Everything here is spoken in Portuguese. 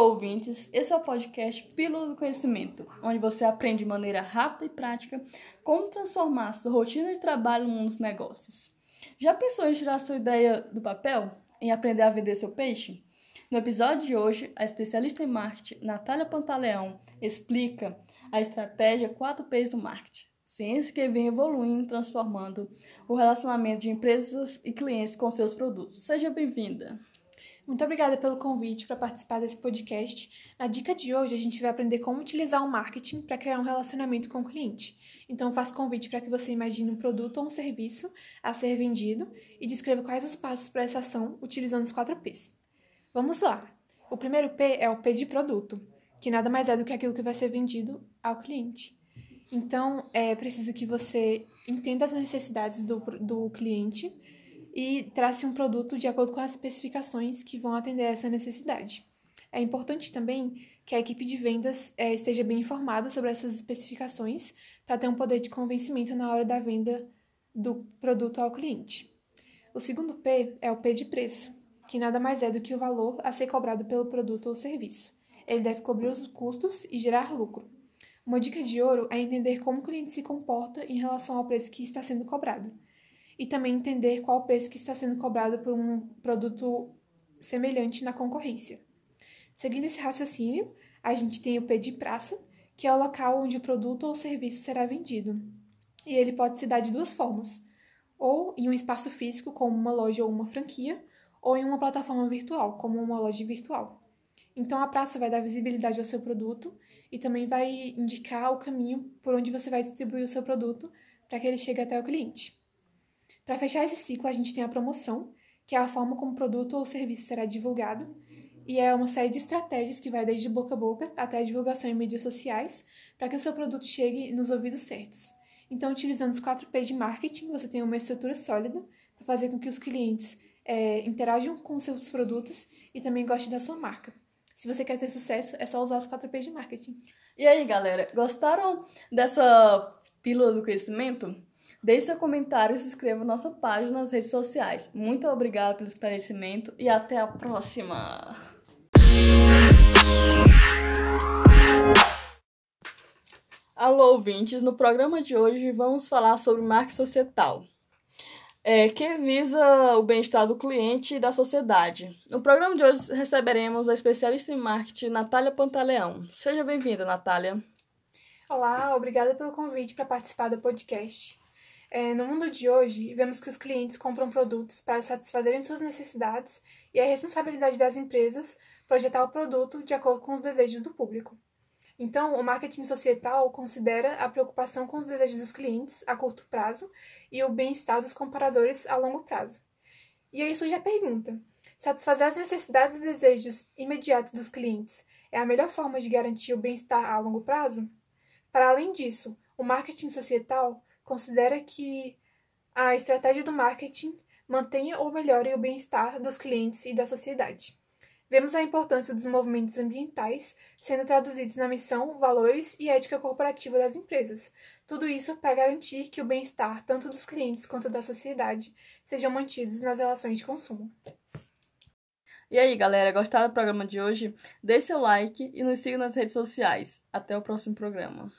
Ouvintes! Esse é o podcast Pílula do Conhecimento, onde você aprende de maneira rápida e prática como transformar sua rotina de trabalho no mundo dos negócios. Já pensou em tirar sua ideia do papel? Em aprender a vender seu peixe? No episódio de hoje, a especialista em marketing Natália Pantaleão explica a estratégia 4Ps do marketing, ciência que vem evoluindo transformando o relacionamento de empresas e clientes com seus produtos. Seja bem-vinda! Muito obrigada pelo convite para participar desse podcast. Na dica de hoje, a gente vai aprender como utilizar o marketing para criar um relacionamento com o cliente. Então, faço convite para que você imagine um produto ou um serviço a ser vendido e descreva quais os passos para essa ação utilizando os 4 P's. Vamos lá! O primeiro P é o P de produto, que nada mais é do que aquilo que vai ser vendido ao cliente. Então, é preciso que você entenda as necessidades do, do cliente e trace um produto de acordo com as especificações que vão atender essa necessidade. É importante também que a equipe de vendas é, esteja bem informada sobre essas especificações para ter um poder de convencimento na hora da venda do produto ao cliente. O segundo P é o P de preço, que nada mais é do que o valor a ser cobrado pelo produto ou serviço. Ele deve cobrir os custos e gerar lucro. Uma dica de ouro é entender como o cliente se comporta em relação ao preço que está sendo cobrado e também entender qual o preço que está sendo cobrado por um produto semelhante na concorrência. Seguindo esse raciocínio, a gente tem o P de praça, que é o local onde o produto ou serviço será vendido. E ele pode se dar de duas formas: ou em um espaço físico, como uma loja ou uma franquia, ou em uma plataforma virtual, como uma loja virtual. Então a praça vai dar visibilidade ao seu produto e também vai indicar o caminho por onde você vai distribuir o seu produto para que ele chegue até o cliente. Para fechar esse ciclo, a gente tem a promoção, que é a forma como o produto ou serviço será divulgado, e é uma série de estratégias que vai desde boca a boca até a divulgação em mídias sociais, para que o seu produto chegue nos ouvidos certos. Então, utilizando os 4P de marketing, você tem uma estrutura sólida para fazer com que os clientes é, interajam com seus produtos e também gostem da sua marca. Se você quer ter sucesso, é só usar os 4P de marketing. E aí, galera, gostaram dessa pílula do conhecimento? Deixe seu comentário e se inscreva na nossa página nas redes sociais. Muito obrigada pelo esclarecimento e até a próxima! Alô, ouvintes! No programa de hoje vamos falar sobre marketing societal, é, que visa o bem-estar do cliente e da sociedade. No programa de hoje receberemos a especialista em marketing Natália Pantaleão. Seja bem-vinda, Natália. Olá, obrigada pelo convite para participar do podcast. É, no mundo de hoje, vemos que os clientes compram produtos para satisfazerem suas necessidades e é responsabilidade das empresas projetar o produto de acordo com os desejos do público. Então, o marketing societal considera a preocupação com os desejos dos clientes a curto prazo e o bem-estar dos comparadores a longo prazo. E aí surge a pergunta: satisfazer as necessidades e desejos imediatos dos clientes é a melhor forma de garantir o bem-estar a longo prazo? Para além disso, o marketing societal considera que a estratégia do marketing mantenha ou melhore o bem-estar dos clientes e da sociedade. Vemos a importância dos movimentos ambientais sendo traduzidos na missão, valores e ética corporativa das empresas. Tudo isso para garantir que o bem-estar tanto dos clientes quanto da sociedade sejam mantidos nas relações de consumo. E aí, galera, gostaram do programa de hoje? Deixe seu like e nos siga nas redes sociais. Até o próximo programa.